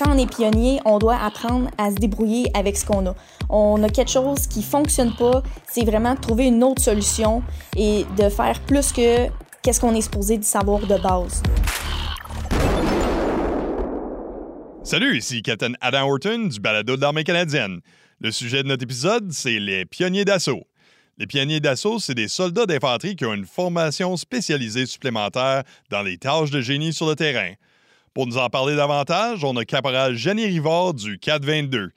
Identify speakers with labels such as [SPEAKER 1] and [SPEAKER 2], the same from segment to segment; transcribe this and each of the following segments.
[SPEAKER 1] quand on est pionnier, on doit apprendre à se débrouiller avec ce qu'on a. On a quelque chose qui fonctionne pas, c'est vraiment de trouver une autre solution et de faire plus que qu'est-ce qu'on est supposé de savoir de base.
[SPEAKER 2] Salut, ici Captain Adam Horton du balado de l'armée canadienne. Le sujet de notre épisode, c'est les pionniers d'assaut. Les pionniers d'assaut, c'est des soldats d'infanterie qui ont une formation spécialisée supplémentaire dans les tâches de génie sur le terrain. Pour nous en parler davantage, on a caporal Jenny Rivard du 422.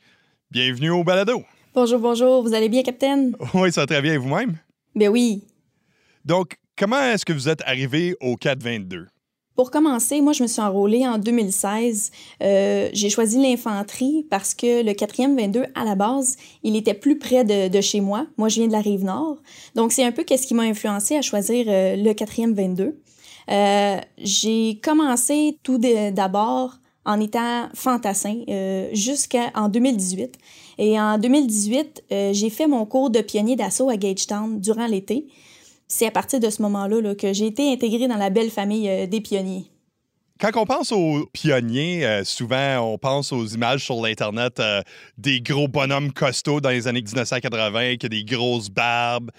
[SPEAKER 2] Bienvenue au balado.
[SPEAKER 1] Bonjour, bonjour. Vous allez bien, capitaine?
[SPEAKER 2] Oui, ça va très bien. Vous-même?
[SPEAKER 1] Ben oui.
[SPEAKER 2] Donc, comment est-ce que vous êtes arrivé au 422?
[SPEAKER 1] Pour commencer, moi, je me suis enrôlée en 2016. Euh, j'ai choisi l'infanterie parce que le 4e 22, à la base, il était plus près de, chez moi. Moi, je viens de la rive nord. Donc, c'est un peu qu'est-ce qui m'a influencé à choisir euh, le 4e 22. Euh, j'ai commencé tout d'abord en étant fantassin euh, jusqu'en 2018. Et en 2018, euh, j'ai fait mon cours de pionnier d'assaut à Gagetown durant l'été. C'est à partir de ce moment-là que j'ai été intégrée dans la belle famille des pionniers.
[SPEAKER 2] Quand on pense aux pionniers, souvent on pense aux images sur l'Internet des gros bonhommes costauds dans les années 1980 qui ont des grosses barbes.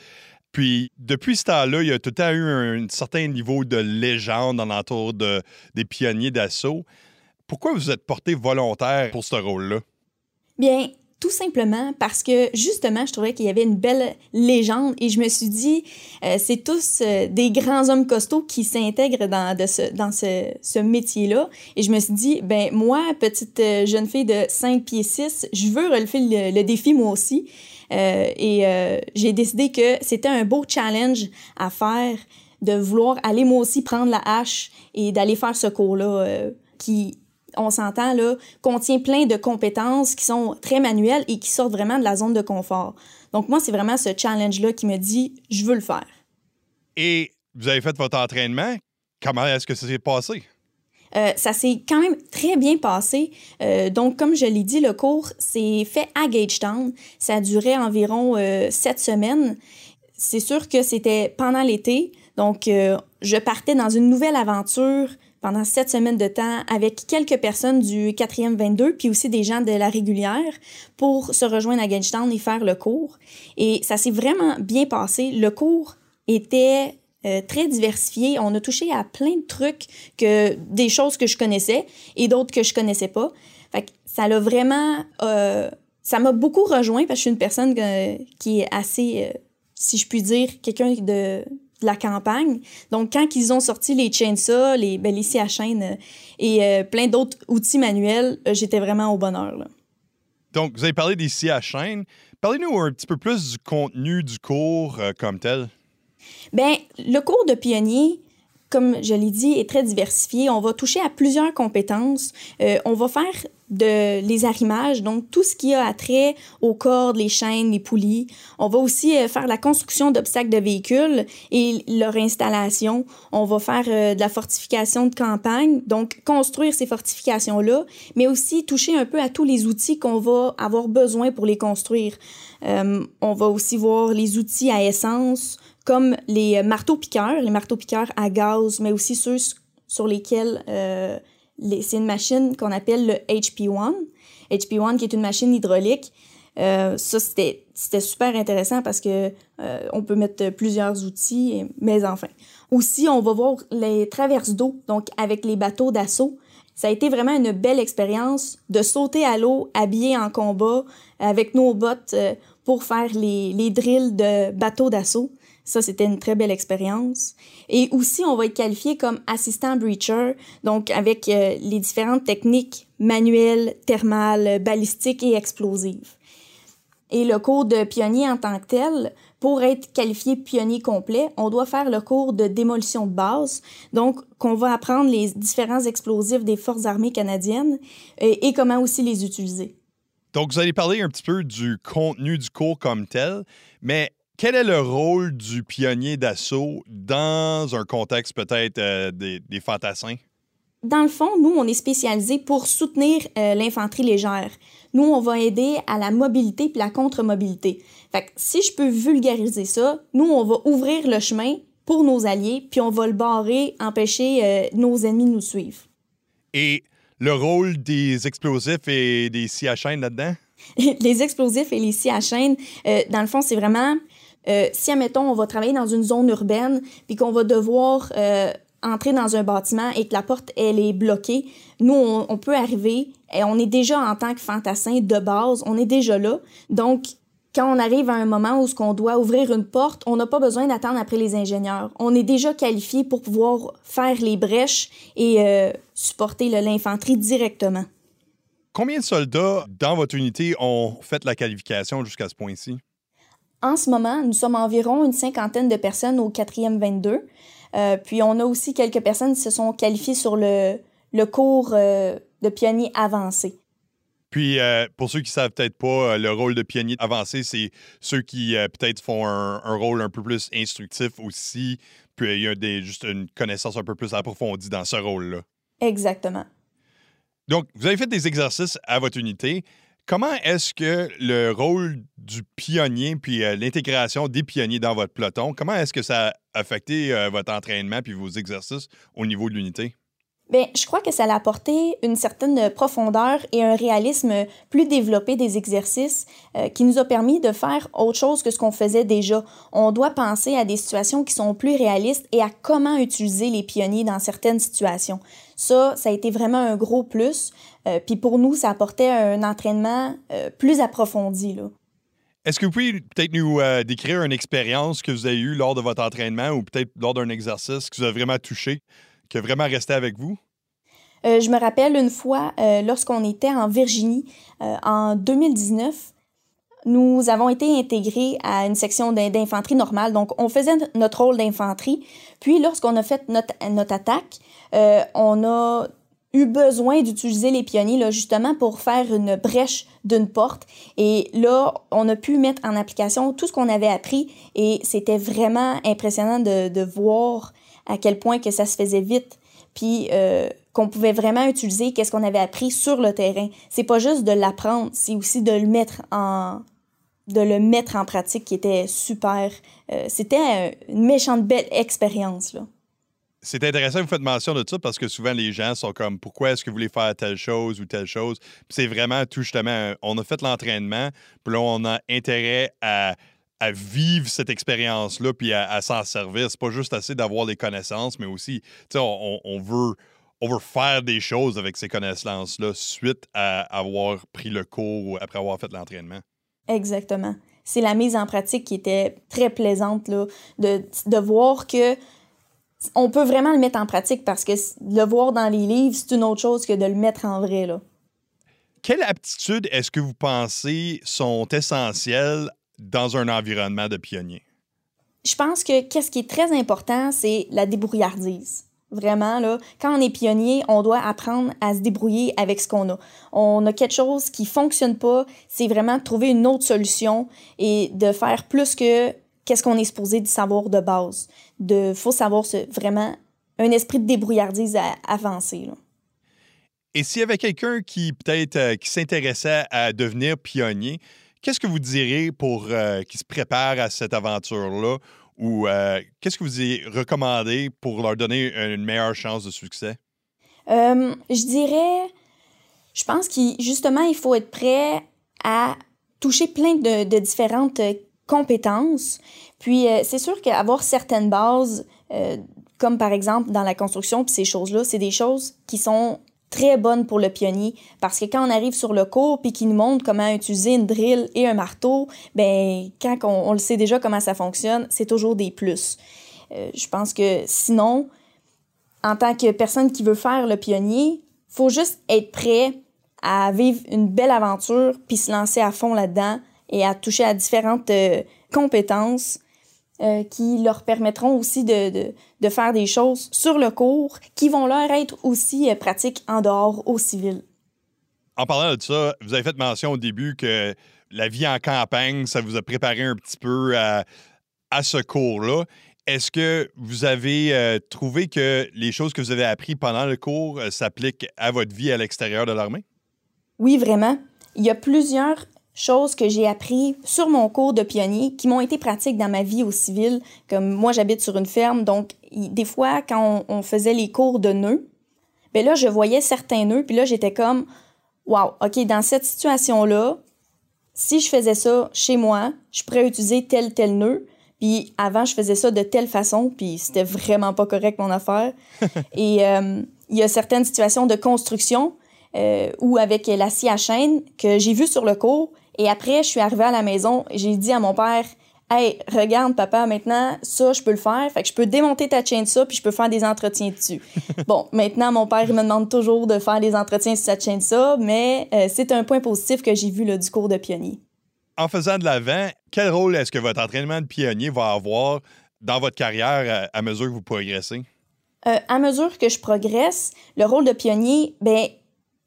[SPEAKER 2] Puis, depuis ce temps-là, il y a tout le temps eu un, certain niveau de légende en entour de, des pionniers d'assaut. Pourquoi vous êtes porté volontaire pour ce rôle-là?
[SPEAKER 1] Bien, tout simplement parce que justement, je trouvais qu'il y avait une belle légende et je me suis dit, euh, c'est tous euh, des grands hommes costauds qui s'intègrent dans, ce, dans ce, métier-là. Et je me suis dit, ben moi, petite euh, jeune fille de 5 pieds 6, je veux relever le défi moi aussi. Euh, et euh, j'ai décidé que c'était un beau challenge à faire de vouloir aller moi aussi prendre la hache et d'aller faire ce cours-là euh, qui, on s'entend, là, contient plein de compétences qui sont très manuelles et qui sortent vraiment de la zone de confort. Donc moi, c'est vraiment ce challenge-là qui me dit, je veux le faire.
[SPEAKER 2] Et vous avez fait votre entraînement. Comment est-ce que ça s'est passé?
[SPEAKER 1] Euh, ça s'est quand même très bien passé. Euh, donc, comme je l'ai dit, le cours s'est fait à Gagetown. Ça duré environ euh, sept semaines. C'est sûr que c'était pendant l'été. Donc, je partais dans une nouvelle aventure pendant sept semaines de temps avec quelques personnes du 4e 22, puis aussi des gens de la régulière pour se rejoindre à Gagetown et faire le cours. Et ça s'est vraiment bien passé. Le cours était euh, très diversifié. On a touché à plein de trucs, que des choses que je connaissais et d'autres que je connaissais pas. Fait ça l'a vraiment... Euh, ça m'a beaucoup rejoint parce que je suis une personne qui est assez, euh, si je puis dire, quelqu'un de, de, la campagne. Donc, quand ils ont sorti les chainsaws, les, ben, les scies à chaîne et plein d'autres outils manuels, j'étais vraiment au bonheur. Là.
[SPEAKER 2] Donc, vous avez parlé des scies à chaîne. Parlez-nous un petit peu plus du contenu du cours comme tel.
[SPEAKER 1] Bien, le cours de pionnier, comme je l'ai dit, est très diversifié. On va toucher à plusieurs compétences. Euh, on va faire de les arrimages, donc tout ce qui a attrait aux cordes, les chaînes, les poulies. On va aussi euh, faire la construction d'obstacles de véhicules et leur installation. On va faire euh, de la fortification de campagne, donc construire ces fortifications-là, mais aussi toucher un peu à tous les outils qu'on va avoir besoin pour les construire. on va aussi voir les outils à essence, comme les marteaux-piqueurs, les marteaux-piqueurs à gaz, mais aussi ceux sur lesquels euh, c'est une machine qu'on appelle le HP1. HP1 qui est une machine hydraulique. Euh, ça, c'était, super intéressant parce que euh, on peut mettre plusieurs outils, mais enfin. Aussi, on va voir les traverses d'eau, donc avec les bateaux d'assaut. Ça a été vraiment une belle expérience de sauter à l'eau habillé en combat avec nos bottes pour faire les, les drills de bateaux d'assaut. Ça, c'était une très belle expérience. Et aussi, on va être qualifié comme assistant breacher, donc avec euh, les différentes techniques manuelles, thermales, balistiques et explosives. Et le cours de pionnier en tant que tel, pour être qualifié pionnier complet, on doit faire le cours de démolition de base, donc qu'on va apprendre les différents explosifs des forces armées canadiennes et, et comment aussi les utiliser.
[SPEAKER 2] Donc, vous allez parler un petit peu du contenu du cours comme tel, mais quel est le rôle du pionnier d'assaut dans un contexte peut-être euh, des, fantassins?
[SPEAKER 1] Dans le fond, nous, on est spécialisé pour soutenir euh, l'infanterie légère. Nous, on va aider à la mobilité puis la contre-mobilité. Fait que si je peux vulgariser ça, nous, on va ouvrir le chemin pour nos alliés, puis on va le barrer, empêcher euh, nos ennemis de nous suivre.
[SPEAKER 2] Et le rôle des explosifs et des scies à chaîne là-dedans?
[SPEAKER 1] les explosifs et les scies à chaîne, euh, dans le fond, c'est vraiment euh, si, admettons, on va travailler dans une zone urbaine, puis qu'on va devoir euh, entrer dans un bâtiment et que la porte, elle est bloquée, nous, on, peut arriver, et on est déjà en tant que fantassin de base, on est déjà là. Donc, quand on arrive à un moment où ce qu'on doit ouvrir une porte, on n'a pas besoin d'attendre après les ingénieurs. On est déjà qualifié pour pouvoir faire les brèches et euh, supporter l'infanterie directement.
[SPEAKER 2] Combien de soldats dans votre unité ont fait la qualification jusqu'à ce point-ci?
[SPEAKER 1] En ce moment, nous sommes environ une cinquantaine de personnes au 4e 22. Euh, puis on a aussi quelques personnes qui se sont qualifiées sur le, le cours euh, de pionnier avancé.
[SPEAKER 2] Puis, euh, pour ceux qui ne savent peut-être pas, le rôle de pionnier avancé, c'est ceux qui peut-être font un, rôle un peu plus instructif aussi, puis il y a des, juste une connaissance un peu plus approfondie dans ce rôle-là.
[SPEAKER 1] Exactement.
[SPEAKER 2] Donc, vous avez fait des exercices à votre unité. Comment est-ce que le rôle du pionnier puis euh, l'intégration des pionniers dans votre peloton, comment est-ce que ça a affecté euh, votre entraînement puis vos exercices au niveau de l'unité?
[SPEAKER 1] Bien, je crois que ça a apporté une certaine profondeur et un réalisme plus développé des exercices euh, qui nous a permis de faire autre chose que ce qu'on faisait déjà. On doit penser à des situations qui sont plus réalistes et à comment utiliser les pionniers dans certaines situations. Ça, ça a été vraiment un gros plus. Puis pour nous, ça apportait un entraînement plus approfondi.
[SPEAKER 2] Est-ce que vous pouvez peut-être nous décrire une expérience que vous avez eue lors de votre entraînement ou peut-être lors d'un exercice qui vous a vraiment touché? qui a vraiment resté avec vous?
[SPEAKER 1] Euh, je me rappelle une fois, euh, lorsqu'on était en Virginie, euh, en 2019, nous avons été intégrés à une section d'infanterie normale. Donc, on faisait notre rôle d'infanterie. Puis, lorsqu'on a fait notre, notre attaque, on a eu besoin d'utiliser les pionniers là, justement pour faire une brèche d'une porte. Et là, on a pu mettre en application tout ce qu'on avait appris et c'était vraiment impressionnant de, de voir à quel point que ça se faisait vite, puis euh, qu'on pouvait vraiment utiliser qu'est-ce qu'on avait appris sur le terrain. C'est pas juste de l'apprendre, c'est aussi de le mettre en de le mettre en pratique qui était super. Euh, c'était une méchante belle expérience là.
[SPEAKER 2] C'est intéressant que vous faites mention de ça parce que souvent les gens sont comme pourquoi est-ce que vous voulez faire telle chose ou telle chose? c'est vraiment tout justement, on a fait l'entraînement, puis là on a intérêt à à vivre cette expérience-là puis à, s'en servir. C'est pas juste assez d'avoir les connaissances, mais aussi, on, on, veut, on veut faire des choses avec ces connaissances-là suite à avoir pris le cours ou après avoir fait l'entraînement.
[SPEAKER 1] Exactement. C'est la mise en pratique qui était très plaisante, là, de, de voir que on peut vraiment le mettre en pratique parce que le voir dans les livres, c'est une autre chose que de le mettre en vrai. Là.
[SPEAKER 2] Quelles aptitudes est-ce que vous pensez sont essentielles dans un environnement de pionnier?
[SPEAKER 1] Je pense que qu'est-ce qui est très important, c'est la débrouillardise. Vraiment, là, quand on est pionnier, on doit apprendre à se débrouiller avec ce qu'on a. On a quelque chose qui fonctionne pas, c'est vraiment de trouver une autre solution et de faire plus que qu'est-ce qu'on est supposé de savoir de base? De, faut savoir vraiment un esprit de débrouillardise à avancer.
[SPEAKER 2] Et s'il y avait quelqu'un qui peut-être euh, qui s'intéressait à devenir pionnier, Qu'est-ce que vous diriez pour euh, se préparent à cette aventure-là? Ou euh, qu'est-ce que vous recommandez pour leur donner une meilleure chance de succès?
[SPEAKER 1] Euh, je dirais, je pense qu'il justement, il faut être prêt à toucher plein de, de différentes compétences. Puis c'est sûr qu'avoir certaines bases, comme par exemple dans la construction, puis ces choses-là, c'est des choses qui sont très bonne pour le pionnier parce que quand on arrive sur le cours puis qu'il nous montre comment utiliser une drill et un marteau, ben quand on, le sait déjà comment ça fonctionne, c'est toujours des plus. Euh, je pense que sinon, en tant que personne qui veut faire le pionnier, faut juste être prêt à vivre une belle aventure puis se lancer à fond là-dedans et à toucher à différentes euh, compétences euh, qui leur permettront aussi de, de, faire des choses sur le cours qui vont leur être aussi euh, pratiques en dehors au civil.
[SPEAKER 2] En parlant de ça, vous avez fait mention au début que la vie en campagne, ça vous a préparé un petit peu à, à ce cours-là. Est-ce que vous avez euh, trouvé que les choses que vous avez apprises pendant le cours s'appliquent à votre vie à l'extérieur de l'armée?
[SPEAKER 1] Oui, vraiment. Il y a plusieurs choses que j'ai appris sur mon cours de pionnier qui m'ont été pratiques dans ma vie au civil. Comme moi, j'habite sur une ferme, donc des fois, quand on, faisait les cours de nœuds, ben là, je voyais certains nœuds, puis là, j'étais comme, wow, OK, dans cette situation-là, si je faisais ça chez moi, je pourrais utiliser tel, tel nœud. Puis avant, je faisais ça de telle façon, puis c'était vraiment pas correct mon affaire. Et euh, il y a certaines situations de construction euh, ou avec l'acier à chaîne que j'ai vu sur le cours. Et après, je suis arrivée à la maison, j'ai dit à mon père, Hey, regarde, papa, maintenant, ça, je peux le faire. Fait que je peux démonter ta chaîne ça, puis je peux faire des entretiens dessus. bon, maintenant, mon père, il me demande toujours de faire des entretiens sur cette chaîne ça, mais euh, c'est un point positif que j'ai vu là, du cours de pionnier.
[SPEAKER 2] En faisant de l'avant, quel rôle est-ce que votre entraînement de pionnier va avoir dans votre carrière à, mesure que vous progressez?
[SPEAKER 1] Euh, à mesure que je progresse, le rôle de pionnier, ben,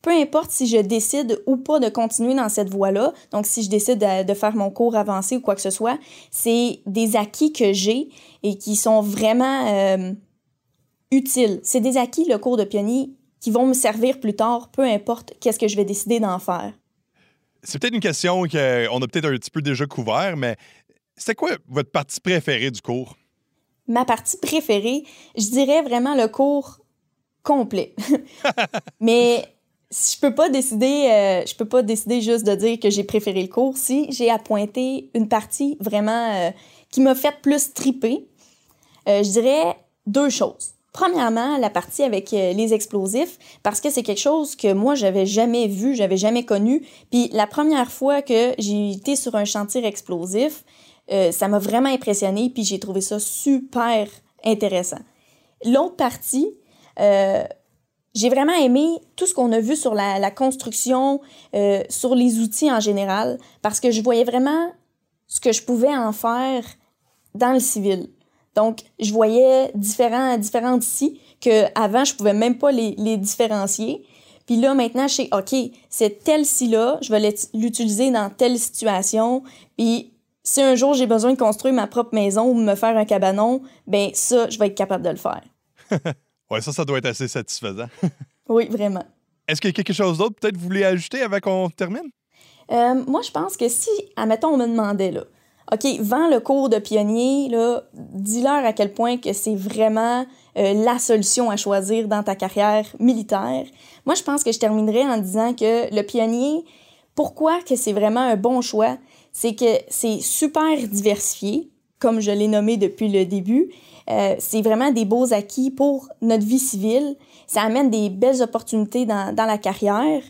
[SPEAKER 1] peu importe si je décide ou pas de continuer dans cette voie-là, donc si je décide de, faire mon cours avancé ou quoi que ce soit, c'est des acquis que j'ai et qui sont vraiment euh, utiles. C'est des acquis, le cours de pionnier, qui vont me servir plus tard, peu importe qu'est-ce que je vais décider d'en faire.
[SPEAKER 2] C'est peut-être une question qu'on a peut-être un petit peu déjà couvert, mais c'est quoi votre partie préférée du cours?
[SPEAKER 1] Ma partie préférée, je dirais vraiment le cours complet. mais je peux pas décider, euh, je peux pas décider juste de dire que j'ai préféré le cours. Si j'ai à pointer une partie vraiment euh, qui m'a fait plus triper, euh, je dirais deux choses. Premièrement, la partie avec les explosifs, parce que c'est quelque chose que moi, j'avais jamais vu, j'avais jamais connu. Puis la première fois que j'ai été sur un chantier explosif, ça m'a vraiment impressionné, puis j'ai trouvé ça super intéressant. L'autre partie, j'ai vraiment aimé tout ce qu'on a vu sur la, construction, euh, sur les outils en général, parce que je voyais vraiment ce que je pouvais en faire dans le civil. Donc, je voyais différents, différents outils que avant je pouvais même pas les, différencier. Puis là, maintenant, je sais, OK, c'est tel ci-là, je vais l'utiliser dans telle situation. Puis si un jour j'ai besoin de construire ma propre maison ou me faire un cabanon, ben ça, je vais être capable de le faire.
[SPEAKER 2] Ouais, ça, ça doit être assez satisfaisant.
[SPEAKER 1] oui, vraiment.
[SPEAKER 2] Est-ce qu'il y a quelque chose d'autre peut-être que vous voulez ajouter avant qu'on termine?
[SPEAKER 1] Euh, moi, je pense que si, admettons, on me demandait, là, OK, vends le cours de pionnier, là, dis-leur à quel point que c'est vraiment euh, la solution à choisir dans ta carrière militaire. Moi, je pense que je terminerai en disant que le pionnier, pourquoi que c'est vraiment un bon choix? C'est que c'est super diversifié, comme je l'ai nommé depuis le début. Euh, c'est vraiment des beaux acquis pour notre vie civile. Ça amène des belles opportunités dans, la carrière.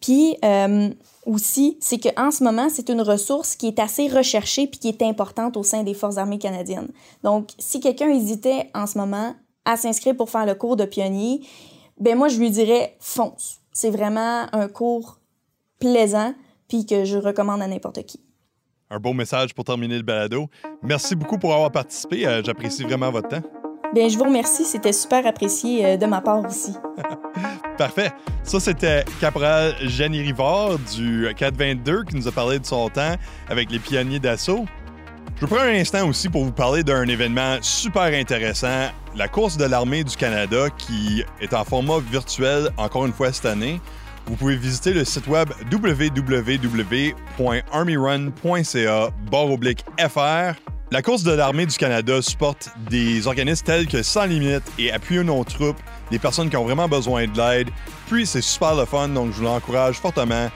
[SPEAKER 1] Puis euh, aussi, c'est qu'en ce moment, c'est une ressource qui est assez recherchée puis qui est importante au sein des Forces armées canadiennes. Donc, si quelqu'un hésitait en ce moment à s'inscrire pour faire le cours de pionnier, ben moi, je lui dirais fonce. C'est vraiment un cours plaisant puis que je recommande à n'importe qui
[SPEAKER 2] un beau message pour terminer le balado. Merci beaucoup pour avoir participé. Euh, j'apprécie vraiment votre temps.
[SPEAKER 1] Bien, je vous remercie. C'était super apprécié euh, de ma part aussi.
[SPEAKER 2] Parfait. Ça, c'était Caporal Jenny Rivard du 422 qui nous a parlé de son temps avec les pionniers d'assaut. Je prends un instant aussi pour vous parler d'un événement super intéressant, la course de l'armée du Canada qui est en format virtuel encore une fois cette année vous pouvez visiter le site web www.armyrun.ca FR. La course de l'armée du Canada supporte des organismes tels que Sans Limites et Appuyons nos troupes, des personnes qui ont vraiment besoin de l'aide. Puis c'est super le fun, donc je vous l'encourage fortement.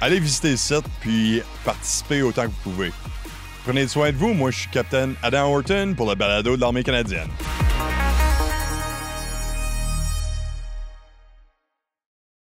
[SPEAKER 2] Allez visiter le site puis participez autant que vous pouvez. Prenez soin de vous, moi je suis Capitaine Adam Horton pour le balado de l'armée canadienne.